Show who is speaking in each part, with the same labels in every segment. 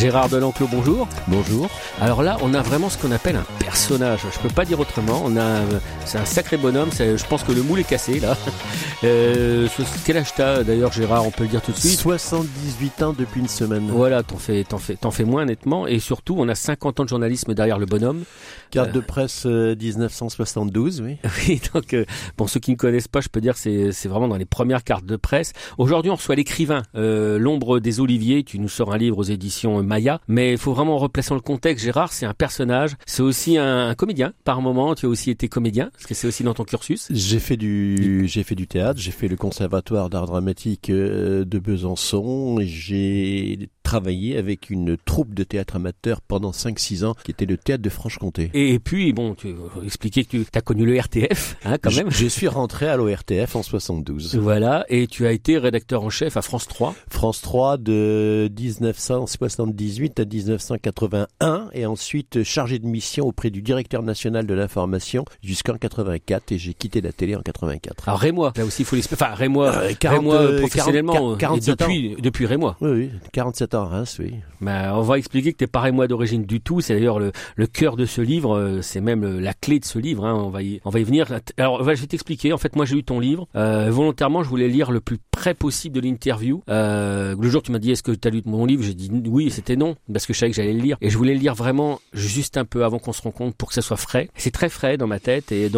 Speaker 1: Gérard Delenclos, bonjour.
Speaker 2: Bonjour.
Speaker 1: Alors là, on a vraiment ce qu'on appelle un personnage. Je peux pas dire autrement. On a, c'est un sacré bonhomme. c'est- Je pense que le moule est cassé là. Euh, quel âge t'as d'ailleurs, Gérard? On peut le dire tout de suite.
Speaker 2: 78 ans depuis une semaine.
Speaker 1: Voilà, t'en fais, t'en fais, t'en fais moins nettement. Et surtout, on a 50 ans de journalisme derrière le bonhomme.
Speaker 2: Carte de presse euh, 1972, oui.
Speaker 1: Oui, donc euh, pour ceux qui ne connaissent pas, je peux dire que c'est c'est vraiment dans les premières cartes de presse. Aujourd'hui, on reçoit l'écrivain euh, L'ombre des oliviers. Tu nous sors un livre aux éditions Maya, mais il faut vraiment replacer dans le contexte. Gérard, c'est un personnage, c'est aussi un, un comédien. Par moment, tu as aussi été comédien, parce que c'est aussi dans ton cursus.
Speaker 2: J'ai fait du, j'ai fait du théâtre, j'ai fait le conservatoire d'art dramatique euh, de Besançon, j'ai travaillé avec une troupe de théâtre amateur pendant 5-6 ans, qui était le théâtre de Franche-Comté.
Speaker 1: Et, puis, bon, tu expliquer que tu as connu le RTF, hein, quand
Speaker 2: Je-
Speaker 1: même.
Speaker 2: Je, suis rentré à l'ORTF en 72.
Speaker 1: Voilà, et tu as été rédacteur en chef à France 3.
Speaker 2: France 3 de 1978 à 1981 et ensuite chargé de mission auprès du directeur national de l'information jusqu'en 84 et j'ai quitté la télé en 84.
Speaker 1: Alors Rémois, là aussi il faut l'expliquer. Enfin Rémois,
Speaker 2: Euh, 40,
Speaker 1: Rémois
Speaker 2: euh,
Speaker 1: professionnellement,
Speaker 2: 40,
Speaker 1: euh, et
Speaker 2: 47 ans.
Speaker 1: depuis, Rémois.
Speaker 2: Oui, oui, 47 ans à Reims, oui.
Speaker 1: Ben, on va expliquer que t'es pas Rémois d'origine du tout. C'est d'ailleurs le, le cœur de ce livre. C'est même la clé de ce livre. Hein. On va y, on va y venir. Alors, je vais t'expliquer. En fait, moi, j'ai lu ton livre. Euh, volontairement, je voulais lire le plus près possible de l'interview. Euh, le jour, tu m'as dit, est-ce que tu as lu mon livre J'ai dit oui, c'était non, parce que je savais que j'allais le lire. Et je voulais le lire vraiment juste un peu avant qu'on se rencontre pour que ça soit frais. C'est très frais dans ma tête et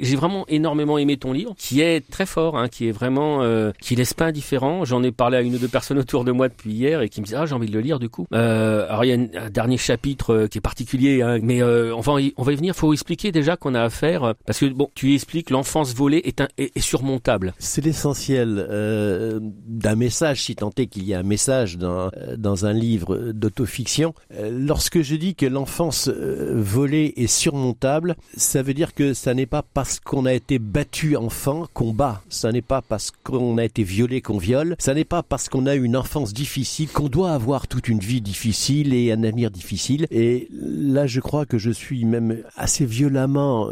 Speaker 1: j'ai vraiment énormément aimé ton livre, qui est très fort, hein, qui est vraiment, euh, qui laisse pas indifférent. J'en ai parlé à une ou deux personnes autour de moi depuis hier et qui me disent ah j'ai envie de le lire du coup. Euh, alors il y a un dernier chapitre qui est particulier, hein, mais euh, on va y, venir. Faut expliquer déjà qu'on a affaire parce que bon, tu expliques l'enfance volée est, un, est surmontable.
Speaker 2: C'est l'essentiel euh, d'un message, si tant est qu'il y a un message dans, euh, dans un livre d'autofiction. Euh, lorsque je dis que l'enfance volée est surmontable, ça veut dire que ça n'est pas parce qu'on a été battu enfant qu'on bat. Ça n'est pas parce qu'on a été violé qu'on viole. Ça n'est pas parce qu'on a eu une enfance difficile qu'on doit avoir toute une vie difficile et un avenir difficile. Et là, je crois que je suis même assez violemment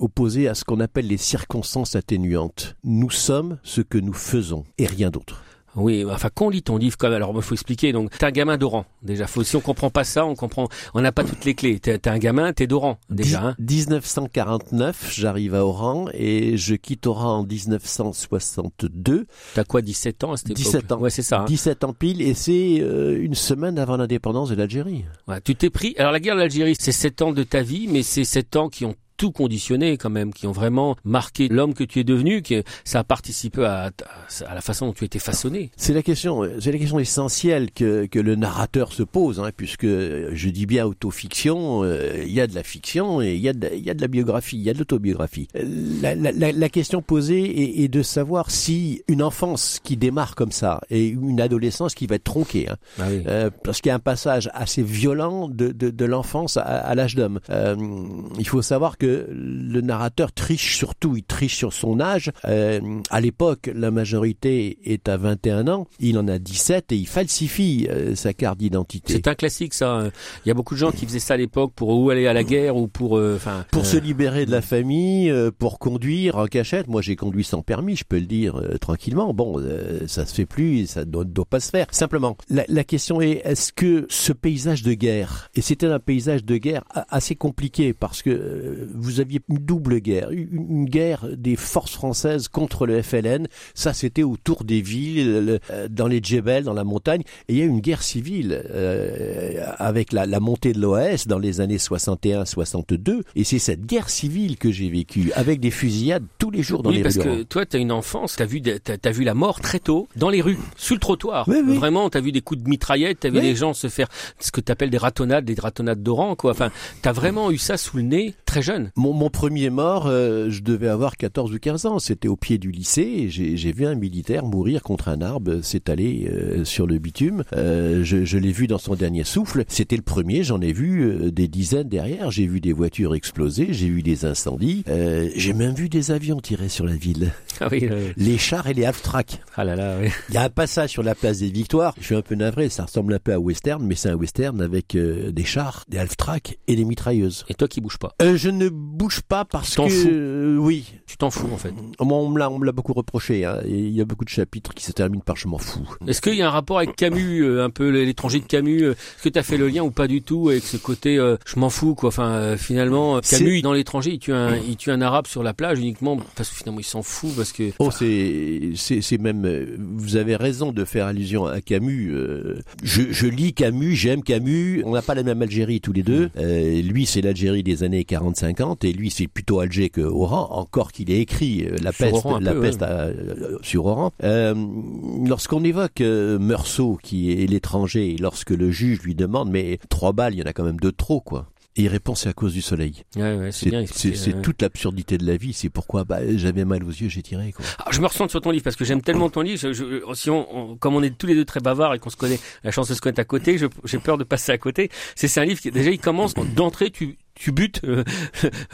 Speaker 2: opposé à ce qu'on appelle les circonstances atténuantes. Nous sommes ce que nous faisons et rien d'autre.
Speaker 1: Oui, enfin qu'on lit ton livre comme alors il faut expliquer. Donc t'es un gamin d'Oran déjà. Faut, si on comprend pas ça, on comprend. On n'a pas toutes les clés. T'es un gamin, t'es d'Oran déjà. Hein.
Speaker 2: 1949, j'arrive à Oran et je quitte Oran en 1962.
Speaker 1: T'as quoi, 17 ans à cette époque?
Speaker 2: 17 ans.
Speaker 1: Ouais, c'est ça. hein.
Speaker 2: 17 ans pile et c'est euh, une semaine avant l'indépendance de l'Algérie.
Speaker 1: Ouais, tu t'es pris. Alors la guerre d'Algérie, c'est 7 ans de ta vie, mais c'est 7 ans qui ont tout conditionné quand même, qui ont vraiment marqué l'homme que tu es devenu, que ça a participé à, à la façon dont tu étais façonné.
Speaker 2: C'est la question, c'est la question essentielle que, que le narrateur se pose, hein, puisque je dis bien autofiction, euh, il y a de la fiction et il y a de, y a de la biographie, il y a de l'autobiographie. La, la, la, la question posée est, est, de savoir si une enfance qui démarre comme ça et une adolescence qui va être tronquée, hein,
Speaker 1: ah oui.
Speaker 2: euh, parce qu'il y a un passage assez violent de, de, de l'enfance à, à l'âge d'homme. Euh, il faut savoir que le narrateur triche surtout, il triche sur son âge. Euh, à l'époque, la majorité est à 21 ans, il en a 17 et il falsifie euh, sa carte d'identité.
Speaker 1: C'est un classique ça. Il y a beaucoup de gens qui faisaient ça à l'époque pour ou aller à la guerre ou pour enfin
Speaker 2: pour se libérer de la famille, euh, pour conduire en cachette. Moi, j'ai conduit sans permis, je peux le dire euh, tranquillement. Bon, euh, ça se fait plus, ça doit, doit pas se faire. Simplement, la, la question est est-ce que ce paysage de guerre et c'était un paysage de guerre assez compliqué parce que euh, vous aviez une double guerre, une, une, guerre des forces françaises contre le FLN. Ça, c'était autour des villes, le, euh, dans les djebels, dans la montagne. Et il y a eu une guerre civile euh, avec la, la, montée de l'OAS dans les années 61-62. Et c'est cette guerre civile que j'ai vécue, avec des fusillades tous les jours dans
Speaker 1: oui,
Speaker 2: les
Speaker 1: parce
Speaker 2: rues.
Speaker 1: que toi, tu as une enfance, tu as vu, t'as, as vu la mort très tôt, dans les rues, sur le trottoir.
Speaker 2: Oui, oui.
Speaker 1: Vraiment, tu as vu des coups de mitraillette, tu as vu
Speaker 2: Oui.
Speaker 1: des gens se faire ce que tu appelles des ratonnades, des ratonnades d'oran, quoi. Enfin, tu as vraiment eu ça sous le nez très jeune.
Speaker 2: Mon, mon premier mort, euh, je devais avoir 14 ou 15 ans. C'était au pied du lycée. J'ai j'ai vu un militaire mourir contre un arbre, s'étaler euh, sur le bitume. Euh, je je l'ai vu dans son dernier souffle. C'était le premier. J'en ai vu euh, des dizaines derrière. J'ai vu des voitures exploser. J'ai vu des incendies. Euh, j'ai même vu des avions tirer sur la ville.
Speaker 1: Ah oui, euh,
Speaker 2: Les chars et les half-tracks.
Speaker 1: ah là là, oui.
Speaker 2: Il y a un passage sur la place des Victoires. Je suis un peu navré. Ça ressemble un peu à western, mais c'est un western avec euh, des chars, des half-tracks et des mitrailleuses.
Speaker 1: Et toi qui bouges pas.
Speaker 2: Je ne bouge pas parce que euh, oui,
Speaker 1: Tu t'en fous en fait.
Speaker 2: Moi, on me l'a, on me l'a beaucoup reproché. Hein, et il y a beaucoup de chapitres qui se terminent par je m'en fous.
Speaker 1: Est-ce qu'il y a un rapport avec Camus, euh, un peu l'étranger de Camus euh, Est-ce que tu as fait le lien ou pas du tout avec ce côté euh, je m'en fous quoi? Enfin finalement Camus dans l'étranger il tue un il tue un arabe sur la plage uniquement parce que finalement il s'en fout parce que
Speaker 2: Oh, c'est, c'est, c'est même. Vous avez raison de faire allusion à Camus. je, je lis Camus, j'aime Camus. On n'a pas la même Algérie tous les deux. Euh, lui, c'est l'Algérie des années 40-50, et lui, c'est plutôt Alger que Oran. Encore qu'il ait écrit euh, la
Speaker 1: Sur
Speaker 2: peste,
Speaker 1: Oran un
Speaker 2: la
Speaker 1: peu,
Speaker 2: peste à- euh, sur Oran. Euh, lorsqu'on évoque euh, Meursault, qui est l'étranger, et lorsque le juge lui demande, mais trois balles, il y en a quand même deux de trop, quoi. Et il répond, c'est à cause du soleil.
Speaker 1: ouais, ouais, c'est
Speaker 2: C'est,
Speaker 1: bien
Speaker 2: c'est,
Speaker 1: expliqué,
Speaker 2: c'est
Speaker 1: ouais.
Speaker 2: toute l'absurdité de la vie. C'est pourquoi bah, j'avais mal aux yeux, j'ai tiré. Quoi.
Speaker 1: Ah, je me ressens sur ton livre parce que j'aime tellement ton livre. Je, je- si on, on- comme on est tous les deux très bavards et qu'on se connaît, la chance de se connaître à côté, je- j'ai peur de passer à côté. C'est c'est un livre qui déjà il commence d'entrée, tu tu butes euh,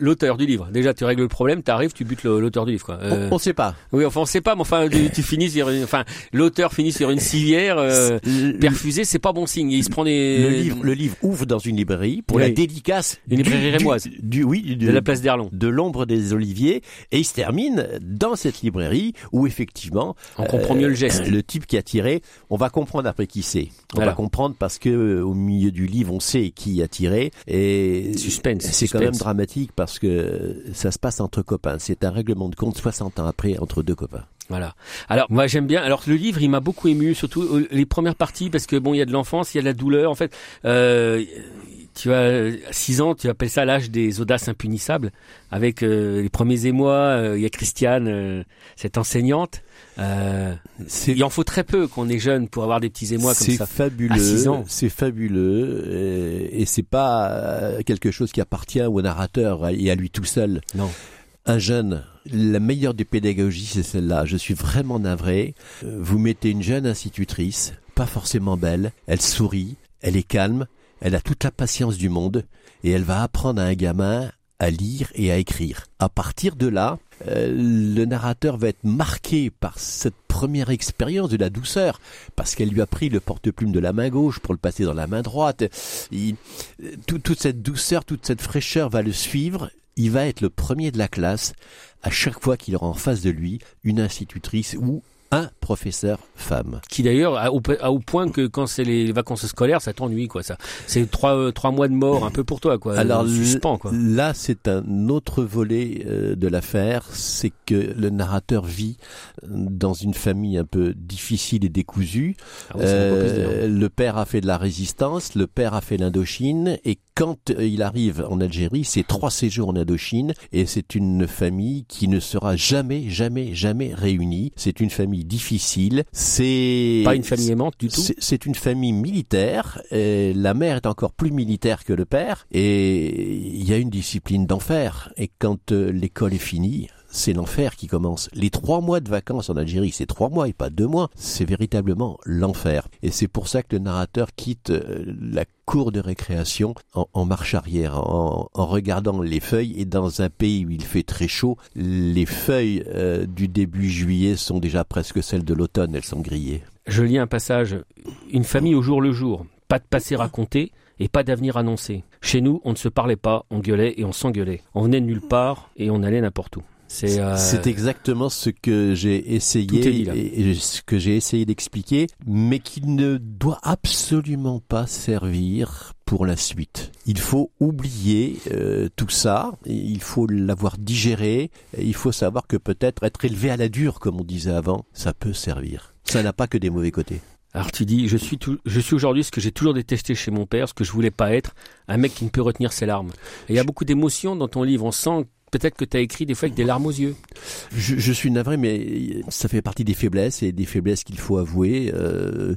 Speaker 1: l'auteur du livre. Déjà tu règles le problème, tu arrives, tu butes l'auteur du livre. Quoi. Euh,
Speaker 2: On, on sait pas.
Speaker 1: oui, enfin on sait pas, mais enfin tu, tu finis sur une, enfin l'auteur finit sur une civière euh, perfusée, c'est pas bon signe. Il se prend des
Speaker 2: le livre, le livre ouvre dans une librairie pour
Speaker 1: Oui.
Speaker 2: la dédicace
Speaker 1: Une librairie
Speaker 2: du-
Speaker 1: rémoise.
Speaker 2: du, du- oui, du-
Speaker 1: de la place d'Erlon
Speaker 2: de l'ombre des oliviers et il se termine dans cette librairie où effectivement
Speaker 1: On comprend mieux le geste.
Speaker 2: le type qui a tiré, on va comprendre après qui c'est. On
Speaker 1: Voilà.
Speaker 2: va comprendre parce que euh, au milieu du livre on sait qui a tiré et
Speaker 1: Suspense,
Speaker 2: C'est quand même dramatique parce que ça se passe entre copains. C'est un règlement de compte 60 ans après entre deux copains.
Speaker 1: Voilà. Alors moi j'aime bien. Alors le livre il m'a beaucoup ému, surtout euh, les premières parties parce que bon il y a de l'enfance, il y a de la douleur. En fait, euh, tu as 6 ans, tu appelles ça l'âge des audaces impunissables. Avec euh, les premiers émois, euh, il y a Christiane, euh, cette enseignante. Euh,
Speaker 2: C'est
Speaker 1: il en faut très peu qu'on est jeune pour avoir des petits émois comme
Speaker 2: C'est
Speaker 1: ça.
Speaker 2: fabuleux,
Speaker 1: six ans.
Speaker 2: c'est fabuleux, euh, et c'est pas euh, quelque chose qui appartient au narrateur et à lui tout seul.
Speaker 1: Non.
Speaker 2: Un jeune, la meilleure des pédagogies, c'est celle-là. Je suis vraiment navré. Euh, Vous mettez une jeune institutrice, pas forcément belle, elle sourit, elle est calme, elle a toute la patience du monde, et elle va apprendre à un gamin à lire et à écrire. À partir de là, euh, le narrateur va être marqué par cette première expérience de la douceur, parce qu'elle lui a pris le porte-plume de la main gauche pour le passer dans la main droite. Il- tout- toute cette douceur, toute cette fraîcheur va le suivre. Il va être le premier de la classe à chaque fois qu'il aura en face de lui une institutrice ou un professeur femme.
Speaker 1: Qui d'ailleurs a au, a au point que quand c'est les vacances scolaires, ça t'ennuie quoi. Ça, c'est trois euh, trois mois de mort un peu pour toi quoi.
Speaker 2: Alors,
Speaker 1: Euh, suspens quoi.
Speaker 2: Là, c'est un autre volet euh, de l'affaire, c'est que le narrateur vit dans une famille un peu difficile et décousue.
Speaker 1: Ah oui.
Speaker 2: Euh, le père a fait de la résistance, le père a fait l'Indochine, et quand euh, il arrive en Algérie, c'est trois séjours en Indochine, et c'est une famille qui ne sera jamais, jamais, jamais réunie. C'est une famille difficile. C'est
Speaker 1: Pas une famille aimante du tout.
Speaker 2: c'est- une famille militaire. et la mère est encore plus militaire que le père. Et il y a une discipline d'enfer. Et quand euh, l'école est finie, c'est l'enfer qui commence. Les trois mois de vacances en Algérie, c'est trois mois et pas deux mois. C'est véritablement l'enfer. Et c'est pour ça que le narrateur quitte euh, la cour de récréation en, marche arrière, en, en regardant les feuilles. Et dans un pays où il fait très chaud, les feuilles euh, du début juillet sont déjà presque celles de l'automne. Elles sont grillées.
Speaker 1: Je lis un passage. Une famille au jour le jour. Pas de passé raconté et pas d'avenir annoncé. Chez nous, on ne se parlait pas, on gueulait et on s'engueulait. On venait de nulle part et on allait n'importe où. C'est euh,
Speaker 2: exactement ce que j'ai essayé
Speaker 1: dit, là.
Speaker 2: et et ce que j'ai essayé d'expliquer, mais qui ne doit absolument pas servir pour la suite. Il faut oublier euh, tout ça, il faut l'avoir digéré, et il faut savoir que peut-être être élevé à la dure, comme on disait avant, ça peut servir. Ça n'a pas que des mauvais côtés.
Speaker 1: Alors tu dis, je suis, tout, je suis aujourd'hui ce que j'ai toujours détesté chez mon père, ce que je voulais pas être, un mec qui ne peut retenir ses larmes. Il y a beaucoup d'émotions dans ton livre. On sent peut-être que tu as écrit des fois avec des larmes aux yeux.
Speaker 2: Je, je, suis navré, mais ça fait partie des faiblesses et des faiblesses qu'il faut avouer. Euh,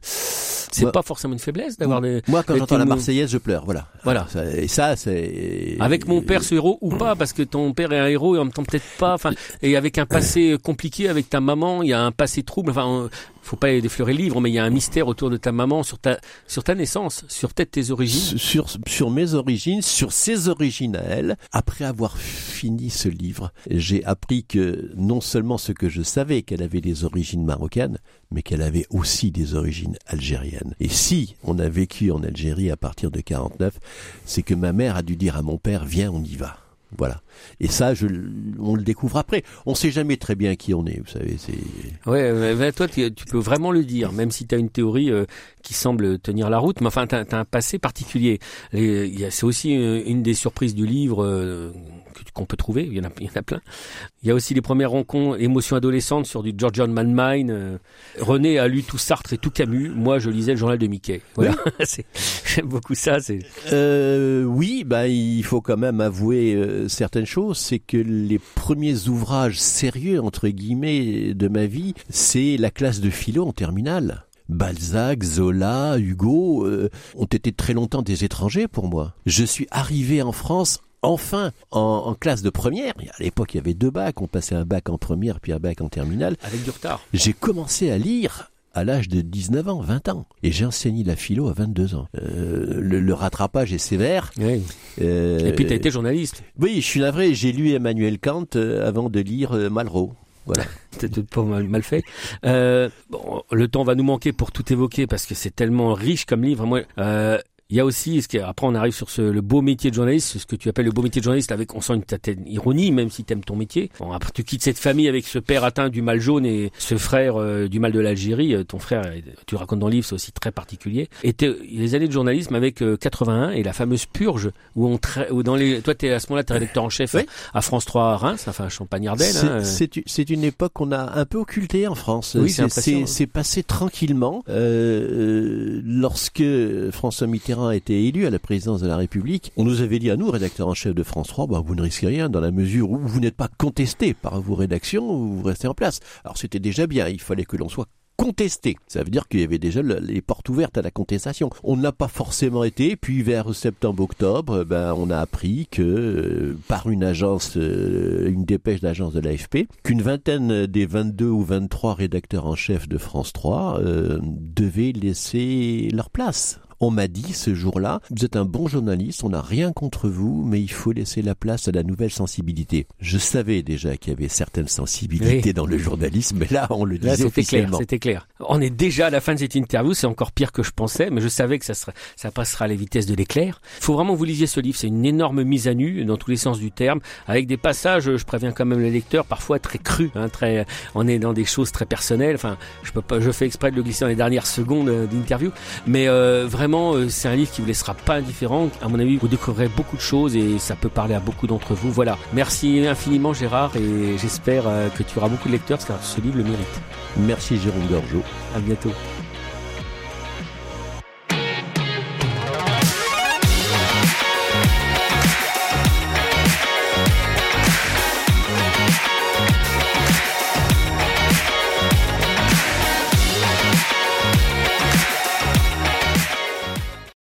Speaker 1: c'est pas forcément une faiblesse d'avoir des.
Speaker 2: Moi, quand j'entends la Marseillaise, je pleure. Voilà.
Speaker 1: Voilà.
Speaker 2: Et ça, c'est.
Speaker 1: Avec mon père, ce héros ou pas, parce que ton père est un héros et en même temps peut-être pas. Enfin, et avec un passé compliqué avec ta maman, il y a un passé trouble. Enfin, faut pas déflorer le livre, mais il y a un mystère autour de ta maman, sur ta, sur ta naissance, sur peut-être tes origines.
Speaker 2: Sur, sur mes origines, sur ses origines à elle. Après avoir fini ce livre, j'ai appris que non seulement ce que je savais, qu'elle avait des origines marocaines, mais qu'elle avait aussi des origines algériennes. Et si on a vécu en Algérie à partir de 49, c'est que ma mère a dû dire à mon père, viens, on y va. Voilà. Et ça, on le découvre après. On sait jamais très bien qui on est, vous savez. C'est.
Speaker 1: Ouais, toi, tu, peux vraiment le dire, même si tu as une théorie euh, qui semble tenir la route. Mais enfin, tu as, un passé particulier. C'est aussi euh, une des surprises du livre. Euh, qu'on peut trouver, il y, en a, il y en a plein. Il y a aussi les premières rencontres, émotions adolescentes sur du Georgian Man euh. René a lu tout Sartre et tout Camus. Moi, je lisais le journal de Mickey. Voilà. J'aime beaucoup ça.
Speaker 2: Euh, oui, bah, il faut quand même avouer euh, certaines choses. C'est que les premiers ouvrages sérieux, entre guillemets, de ma vie, c'est la classe de philo en terminale. Balzac, Zola, Hugo euh, ont été très longtemps des étrangers pour moi. Je suis arrivé en France enfin en, classe de première. À l'époque, il y avait deux bacs. On passait un bac en première puis un bac en terminale.
Speaker 1: Avec du retard.
Speaker 2: J'ai commencé à lire à l'âge de 19 ans, 20 ans. Et j'ai enseigné la philo à 22 ans. Euh, le, rattrapage est sévère.
Speaker 1: Oui. Euh, et puis tu as été journaliste.
Speaker 2: Oui, je suis navré. J'ai lu Emmanuel Kant euh, avant de lire Malraux. Voilà.
Speaker 1: C'était pas mal, mal fait. bon, le temps va nous manquer pour tout évoquer parce que c'est tellement riche comme livre. Moi, il y a aussi, ce qui, après on arrive sur ce, le beau métier de journaliste, ce que tu appelles le beau métier de journaliste, avec on sent une certaine ironie, même si tu aimes ton métier. Bon, après tu quittes cette famille avec ce père atteint du mal jaune et ce frère euh, du mal de l'Algérie. Euh, ton frère, tu racontes dans le livre, c'est aussi très particulier. Et les années de journalisme avec 81 euh, et la fameuse purge où on où dans les, toi t'es à ce moment-là t'es rédacteur en chef à France 3 à Reims, enfin Champagne-Ardenne.
Speaker 2: Hein, c'est une époque qu'on a un peu occultée en France. Oui, c'est passé tranquillement euh, lorsque François Mitterrand a été élu à la présidence de la République, on nous avait dit à nous, rédacteurs en chef de France 3, bah, vous ne risquez rien dans la mesure où vous n'êtes pas contesté par vos rédactions, vous restez en place. Alors c'était déjà bien, il fallait que l'on soit contesté. Ça veut dire qu'il y avait déjà les portes ouvertes à la contestation. On n'a pas forcément été, puis vers septembre-octobre, ben, on a appris que euh, par une agence, euh, une dépêche d'agence de l'AFP, qu'une vingtaine des 22 ou 23 rédacteurs en chef de France 3 euh, devaient laisser leur place on m'a dit ce jour-là, vous êtes un bon journaliste, on n'a rien contre vous, mais il faut laisser la place à la nouvelle sensibilité. Je savais déjà qu'il y avait certaines sensibilités dans le journalisme, mais là, on le disait
Speaker 1: C'était clair, c'était clair. On est déjà à la fin de cette interview, c'est encore pire que je pensais, mais je savais que ça, sera, ça passera à la vitesse de l'éclair. Il faut vraiment que vous lisiez ce livre, c'est une énorme mise à nu, dans tous les sens du terme, avec des passages, je préviens quand même les lecteurs, parfois très crus, hein, très, on est dans des choses très personnelles, enfin, je peux pas, je fais exprès de le glisser dans les dernières secondes euh, d'interview, mais euh, vraiment, euh, c'est un livre qui vous laissera pas indifférent. À mon avis, vous découvrirez beaucoup de choses et ça peut parler à beaucoup d'entre vous. Voilà. Merci infiniment, Gérard, et j'espère euh, que tu auras beaucoup de lecteurs car ce livre le mérite.
Speaker 2: Merci, Jérôme Gorgeau.
Speaker 1: À bientôt.